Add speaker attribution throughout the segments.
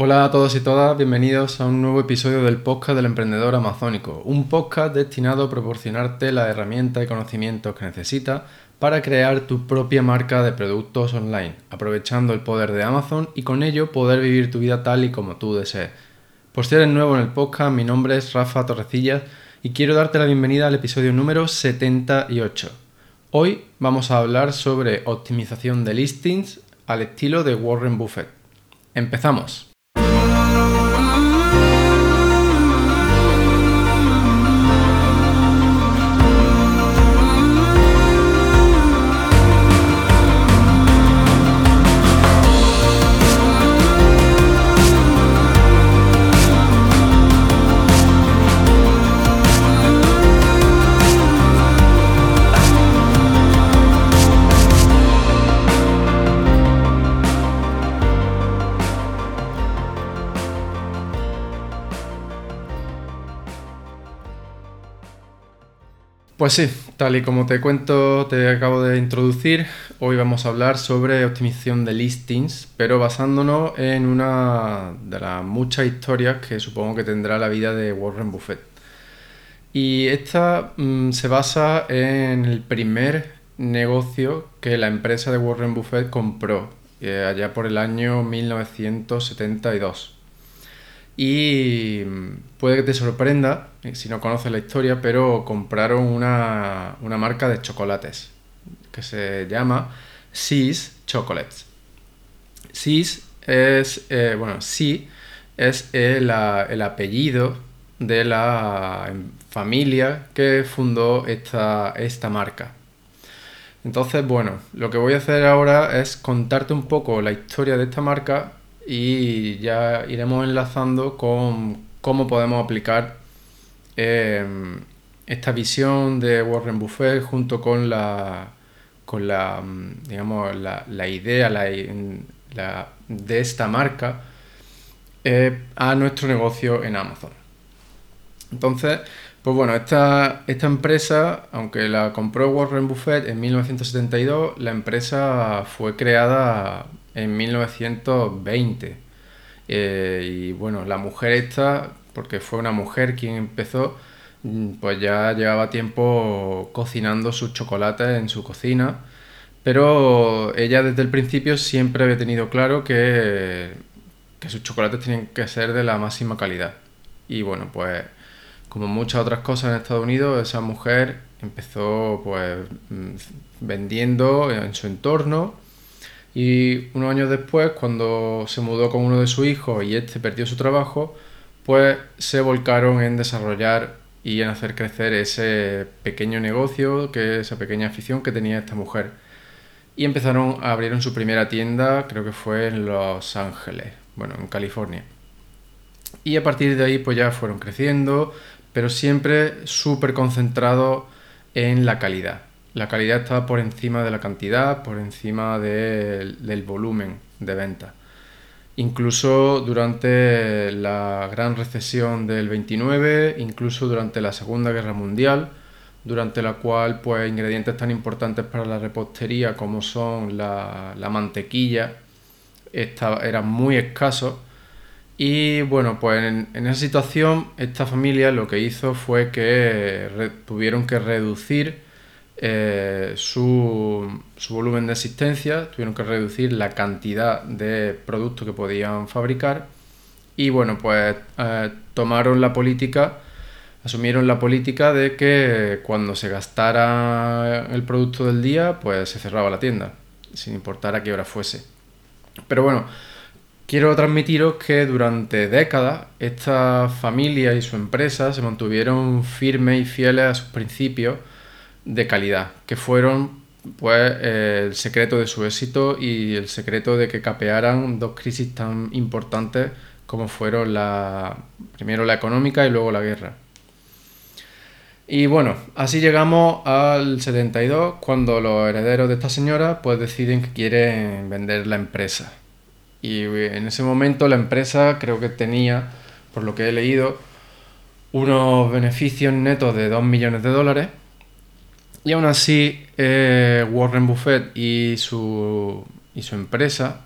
Speaker 1: Hola a todos y todas, bienvenidos a un nuevo episodio del podcast del emprendedor amazónico, un podcast destinado a proporcionarte la herramienta y conocimientos que necesitas para crear tu propia marca de productos online, aprovechando el poder de Amazon y con ello poder vivir tu vida tal y como tú desees. Por si eres nuevo en el podcast, mi nombre es Rafa Torrecillas y quiero darte la bienvenida al episodio número 78. Hoy vamos a hablar sobre optimización de listings al estilo de Warren Buffett. Empezamos. Pues sí, tal y como te cuento, te acabo de introducir, hoy vamos a hablar sobre optimización de listings, pero basándonos en una de las muchas historias que supongo que tendrá la vida de Warren Buffett. Y esta mm, se basa en el primer negocio que la empresa de Warren Buffett compró, eh, allá por el año 1972. Y puede que te sorprenda eh, si no conoces la historia, pero compraron una, marca de chocolates que se llama Seas Chocolates. Seas es, eh, bueno, sí es el, el, apellido de la familia que fundó esta, esta marca. Entonces, bueno, lo que voy a hacer ahora es contarte un poco la historia de esta marca y ya iremos enlazando con cómo podemos aplicar em, esta visión de Warren Buffett junto con la, con la, mm, digamos, la, idea de esta marca eh, a nuestro negocio en Amazon. Entonces, pues bueno, esta, esta empresa, aunque la compró Warren Buffett en 1972, la empresa fue creada en 1920. Eh, y bueno, la mujer esta, porque fue una mujer quien empezó, mm, pues ya llevaba tiempo cocinando sus chocolates en su cocina, pero ella desde el principio siempre había tenido claro que, que sus chocolates tenían que ser de la máxima calidad. Y bueno, pues como muchas otras cosas en Estados Unidos, esa mujer empezó pues mm, vendiendo en su entorno y unos años después, cuando se mudó con uno de sus hijos y este perdió su trabajo, pues se volcaron en desarrollar y en hacer crecer ese pequeño negocio, que esa pequeña afición que tenía esta mujer. Y empezaron a abrir su primera tienda, creo que fue en Los Ángeles, bueno, en California. Y a partir de ahí pues ya fueron creciendo, pero siempre súper concentrados en la calidad la calidad estaba por encima de la cantidad, por encima del volumen de venta. Incluso durante la gran recesión del 29, incluso durante la Segunda Guerra Mundial, durante la cual pues ingredientes tan importantes para la repostería como son la, mantequilla eran muy escasos y bueno pues en, esa situación esta familia lo que hizo fue que tuvieron que reducir eh, su, volumen de existencia, tuvieron que reducir la cantidad de productos que podían fabricar y bueno, pues eh, tomaron la política, asumieron la política de que cuando se gastara el producto del día, pues se cerraba la tienda, sin importar a qué hora fuese. Pero bueno, quiero transmitiros que durante décadas esta familia y su empresa se mantuvieron firmes y fieles a sus principios, de calidad, que fueron pues el secreto de su éxito y el secreto de que capearan dos crisis tan importantes como fueron la primero la económica y luego la guerra. Y bueno, así llegamos al 72 cuando los herederos de esta señora pues deciden que quieren vender la empresa. Y en ese momento la empresa creo que tenía, por lo que he leído, unos beneficios netos de 2 millones de dólares y aún así, eh, Warren Buffett y su, y su empresa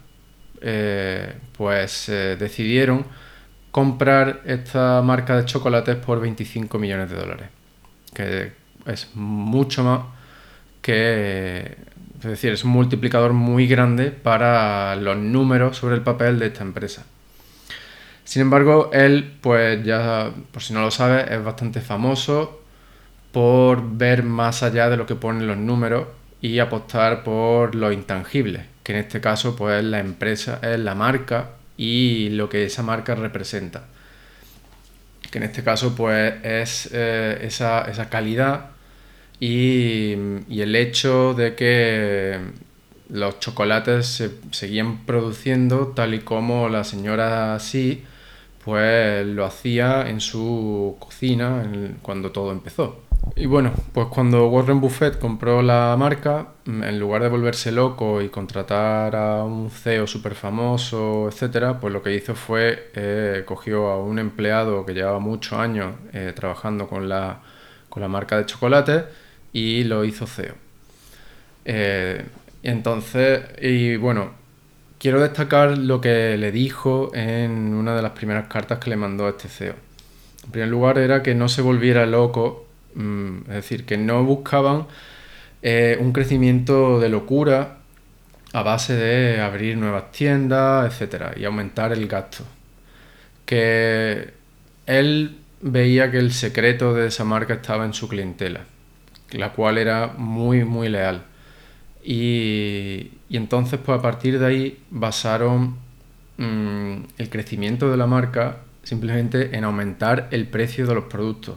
Speaker 1: eh, pues eh, decidieron comprar esta marca de chocolates por 25 millones de dólares, que es mucho más que, es decir, es un multiplicador muy grande para los números sobre el papel de esta empresa. Sin embargo, él, pues ya, por si no lo sabes, es bastante famoso por ver más allá de lo que ponen los números y apostar por lo intangible, que en este caso pues es la empresa, es la marca y lo que esa marca representa. Que en este caso pues es eh, esa, calidad y, el hecho de que los chocolates se seguían produciendo tal y como la señora sí pues lo hacía en su cocina cuando todo empezó. Y bueno, pues cuando Warren Buffett compró la marca, en lugar de volverse loco y contratar a un CEO súper famoso, etcétera, pues lo que hizo fue eh, cogió a un empleado que llevaba muchos años eh, trabajando con la, con la marca de chocolate y lo hizo CEO. Eh, entonces, y bueno, quiero destacar lo que le dijo en una de las primeras cartas que le mandó a este CEO. En primer lugar, era que no se volviera loco Mm, es decir, que no buscaban eh, un crecimiento de locura a base de abrir nuevas tiendas, etcétera, y aumentar el gasto. Que él veía que el secreto de esa marca estaba en su clientela, la cual era muy, muy leal. Y, entonces, pues a partir de ahí basaron mm, el crecimiento de la marca simplemente en aumentar el precio de los productos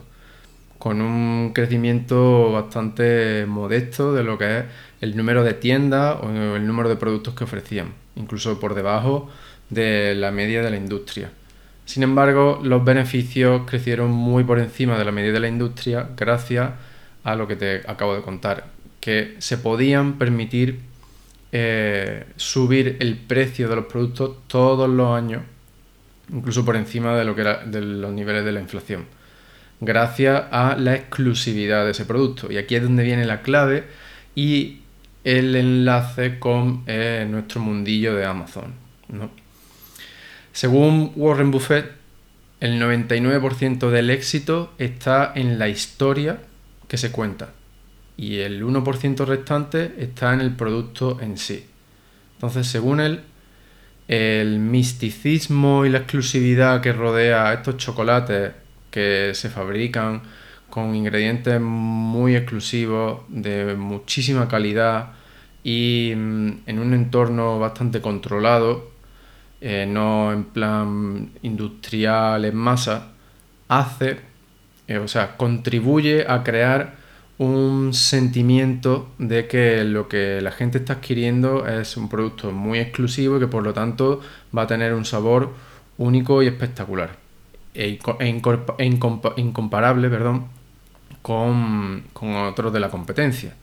Speaker 1: con un crecimiento bastante modesto de lo que es el número de tiendas o el número de productos que ofrecían, incluso por debajo de la media de la industria. Sin embargo, los beneficios crecieron muy por encima de la media de la industria gracias a lo que te acabo de contar, que se podían permitir eh, subir el precio de los productos todos los años, incluso por encima de lo que era de los niveles de la inflación gracias a la exclusividad de ese producto. Y aquí es donde viene la clave y el enlace con eh, nuestro mundillo de Amazon. Según Warren Buffett, el 99% del éxito está en la historia que se cuenta y el 1% restante está en el producto en sí. Entonces, según él, el misticismo y la exclusividad que rodea a estos chocolates que se fabrican con ingredientes muy exclusivos, de muchísima calidad y mm, en un entorno bastante controlado, eh, no en plan industrial en masa, hace, eh, o sea, contribuye a crear un sentimiento de que lo que la gente está adquiriendo es un producto muy exclusivo y que por lo tanto va a tener un sabor único y espectacular e incomparable perdón, con, otros de la competencia.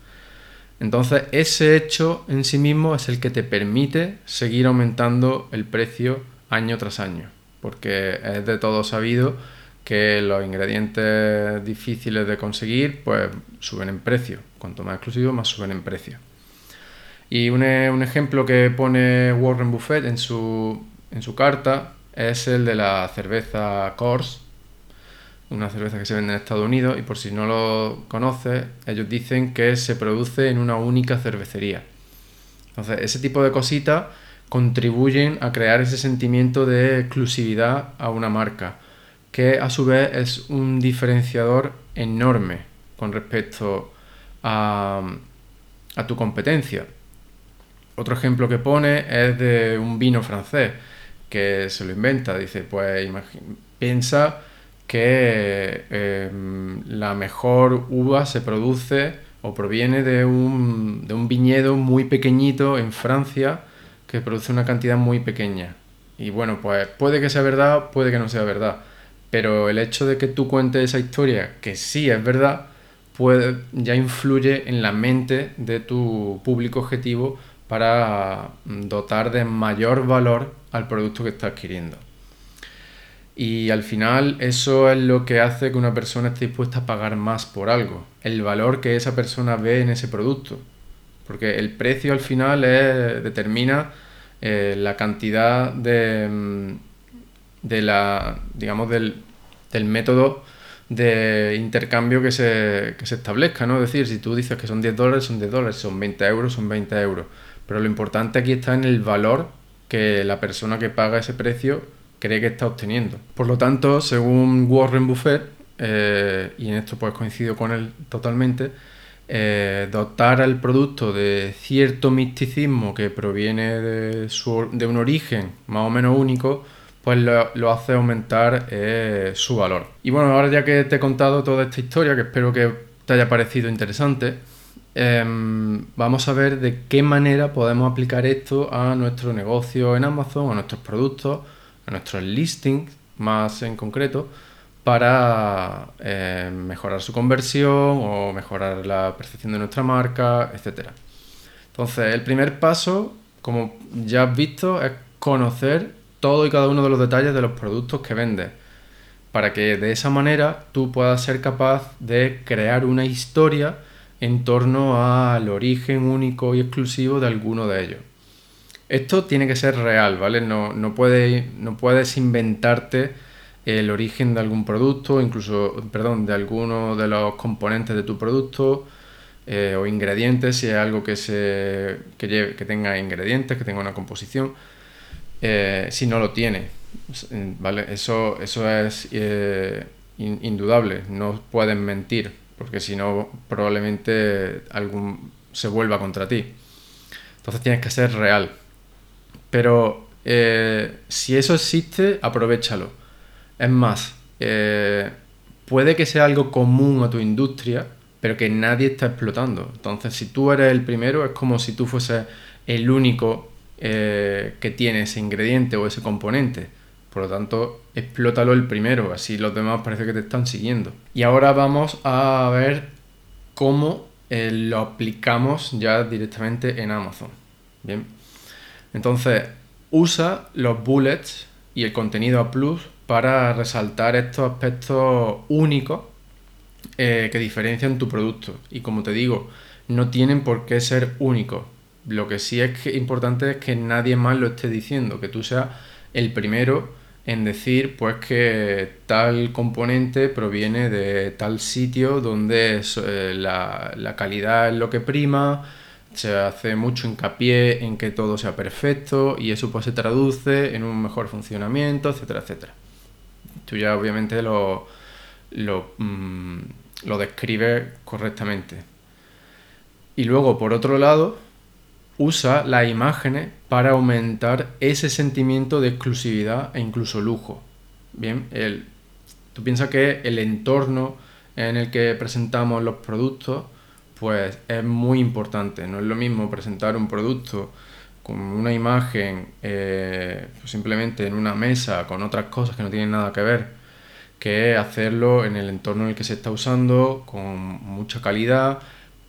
Speaker 1: Entonces, ese hecho en sí mismo es el que te permite seguir aumentando el precio año tras año, porque es de todo sabido que los ingredientes difíciles de conseguir pues suben en precio. Cuanto más exclusivo, más suben en precio. Y un, ejemplo que pone Warren Buffett en su carta es el de la cerveza Coors, una cerveza que se vende en Estados Unidos y por si no lo conoces, ellos dicen que se produce en una única cervecería. Entonces, ese tipo de cositas contribuyen a crear ese sentimiento de exclusividad a una marca, que a su vez es un diferenciador enorme con respecto a, a tu competencia. Otro ejemplo que pone es de un vino francés que se lo inventa. Dice, pues piensa que em, la mejor uva se produce o proviene de un, de un viñedo muy pequeñito en Francia que produce una cantidad muy pequeña. Y bueno, pues puede que sea verdad, puede que no sea verdad. Pero el hecho de que tú cuentes esa historia, que sí es verdad, puede, ya influye en la mente de tu público objetivo para dotar de mayor valor al producto que está adquiriendo. Y al final eso es lo que hace que una persona esté dispuesta a pagar más por algo, el valor que esa persona ve en ese producto. Porque el precio al final determina eh, la cantidad de, mm, de la, digamos, del, del método de intercambio que se, que se establezca, ¿no? Es decir, si tú dices que son 10 dólares, son 10 dólares, son 20 euros, son 20 euros. Pero lo importante aquí está en el valor que la persona que paga ese precio cree que está obteniendo. Por lo tanto, según Warren Buffett, eh, y en esto pues coincido con él totalmente, eh, dotar al producto de cierto misticismo que proviene de, un origen más o menos único, pues lo, hace aumentar eh, su valor. Y bueno, ahora ya que te he contado toda esta historia, que espero que te haya parecido interesante, em, vamos a ver de qué manera podemos aplicar esto a nuestro negocio en Amazon, a nuestros productos, a nuestros listings más en concreto, para eh, mejorar su conversión o mejorar la percepción de nuestra marca, etc. Entonces, el primer paso, como ya has visto, es conocer todo y cada uno de los detalles de los productos que vendes, para que de esa manera tú puedas ser capaz de crear una historia en torno al origen único y exclusivo de alguno de ellos. Esto tiene que ser real, ¿vale? No, no, no puedes inventarte el origen de algún producto, incluso, perdón, de alguno de los componentes de tu producto eh, o ingredientes, si es algo que, se, que, que tenga ingredientes, que tenga una composición eh, si no lo tiene. ¿vale? Eso, eso es eh, indudable, no pueden mentir, porque si no probablemente algún se vuelva contra ti. Entonces tienes que ser real. Pero eh, si eso existe, aprovechalo. Es más, puede que sea algo común a tu industria, pero que nadie está explotando. Entonces, si tú eres el primero, es como si tú fueses el único eh, que tiene ese ingrediente o ese componente. Por lo tanto, explótalo el primero, así los demás parece que te están siguiendo. Y ahora vamos a ver cómo eh, lo aplicamos ya directamente en Amazon. Bien. Entonces, usa los bullets y el contenido a plus para resaltar estos aspectos únicos eh, que diferencian tu producto. Y como te digo, no tienen por qué ser únicos. Lo que sí es importante es que nadie más lo esté diciendo, que tú seas el primero en decir pues que tal componente proviene de tal sitio donde eh, la, calidad es lo que prima, se hace mucho hincapié en que todo sea perfecto y eso pues se traduce en un mejor funcionamiento, etcétera, etcétera. Tú ya obviamente lo, lo, mm, lo describes correctamente. Y luego, por otro lado, usa las imágenes para aumentar ese sentimiento de exclusividad e incluso lujo. Bien, tú piensas que el entorno en el que presentamos los productos pues es muy importante. No es lo mismo presentar un producto con una imagen eh, pues simplemente en una mesa con otras cosas que no tienen nada que ver que hacerlo en el entorno en el que se está usando con mucha calidad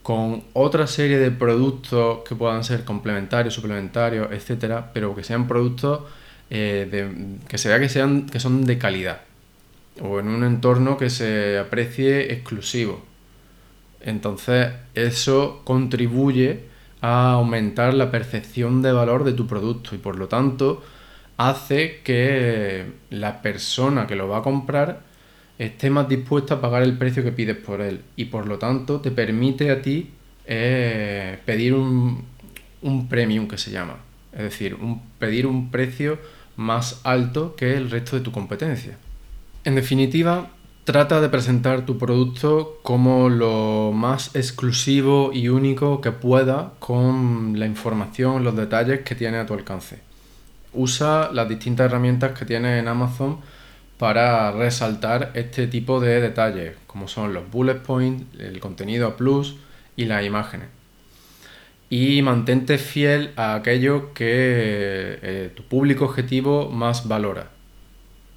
Speaker 1: con otra serie de productos que puedan ser complementarios, suplementarios, etcétera, pero que sean productos eh, que se vea que, sean, que son de calidad o en un entorno que se aprecie exclusivo. Entonces, eso contribuye a aumentar la percepción de valor de tu producto y por lo tanto hace que la persona que lo va a comprar esté más dispuesta a pagar el precio que pides por él y por lo tanto te permite a ti eh, pedir un, un, premium que se llama, es decir, un, pedir un precio más alto que el resto de tu competencia. En definitiva, trata de presentar tu producto como lo más exclusivo y único que pueda con la información, los detalles que tiene a tu alcance. Usa las distintas herramientas que tiene en Amazon para resaltar este tipo de detalles, como son los bullet points, el contenido a plus y las imágenes. Y mantente fiel a aquello que eh, tu público objetivo más valora.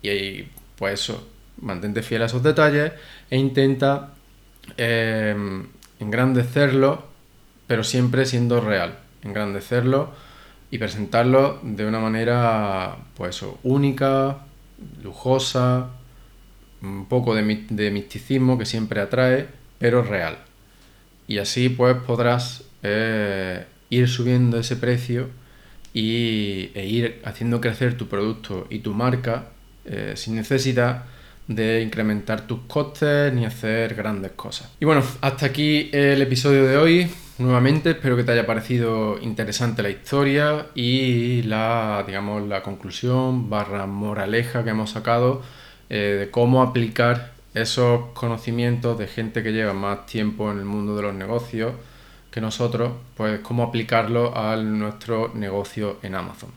Speaker 1: Y pues eso, mantente fiel a esos detalles e intenta em, engrandecerlo, pero siempre siendo real. Engrandecerlo y presentarlo de una manera pues única, lujosa, un poco de, misticismo que siempre atrae, pero real. Y así pues podrás eh, ir subiendo ese precio y, e ir haciendo crecer tu producto y tu marca eh, sin necesidad de incrementar tus costes ni hacer grandes cosas. Y bueno, hasta aquí el episodio de hoy. Nuevamente espero que te haya parecido interesante la historia y la, digamos, la conclusión barra moraleja que hemos sacado eh, de cómo aplicar esos conocimientos de gente que lleva más tiempo en el mundo de los negocios que nosotros, pues cómo aplicarlo a nuestro negocio en Amazon.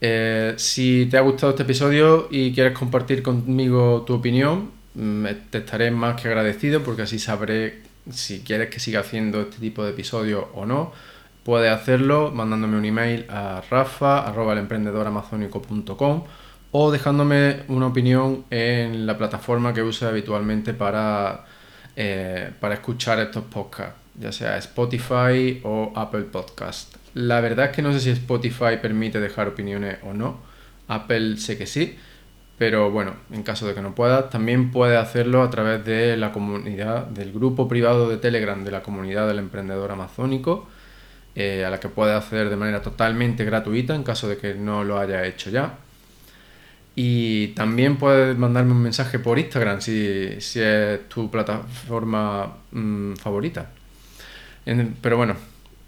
Speaker 1: Eh, si te ha gustado este episodio y quieres compartir conmigo tu opinión, mm, te estaré más que agradecido porque así sabré si quieres que siga haciendo este tipo de episodios o no. Puedes hacerlo mandándome un email a rafa.elemprendedoramazónico.com o dejándome una opinión en la plataforma que uso habitualmente para, eh, para escuchar estos podcasts, ya sea Spotify o Apple Podcast. La verdad es que no sé si Spotify permite dejar opiniones o no. Apple sé que sí, pero bueno, en caso de que no puedas, también puedes hacerlo a través de la comunidad, del grupo privado de Telegram de la comunidad del emprendedor amazónico, eh, a la que puedes acceder de manera totalmente gratuita en caso de que no lo haya hecho ya. Y también puedes mandarme un mensaje por Instagram si, es tu plataforma mm, favorita. pero bueno,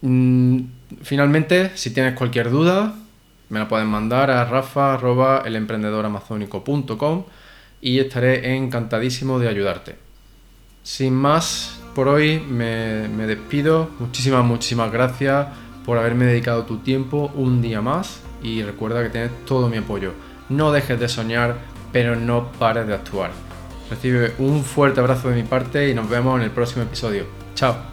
Speaker 1: mm, finalmente, si tienes cualquier duda, me la puedes mandar a rafa.elemprendedoramazónico.com y estaré encantadísimo de ayudarte. Sin más, por hoy me, me despido. Muchísimas, muchísimas gracias por haberme dedicado tu tiempo un día más y recuerda que tienes todo mi apoyo. No dejes de soñar, pero no pares de actuar. Recibe un fuerte abrazo de mi parte y nos vemos en el próximo episodio. Chao.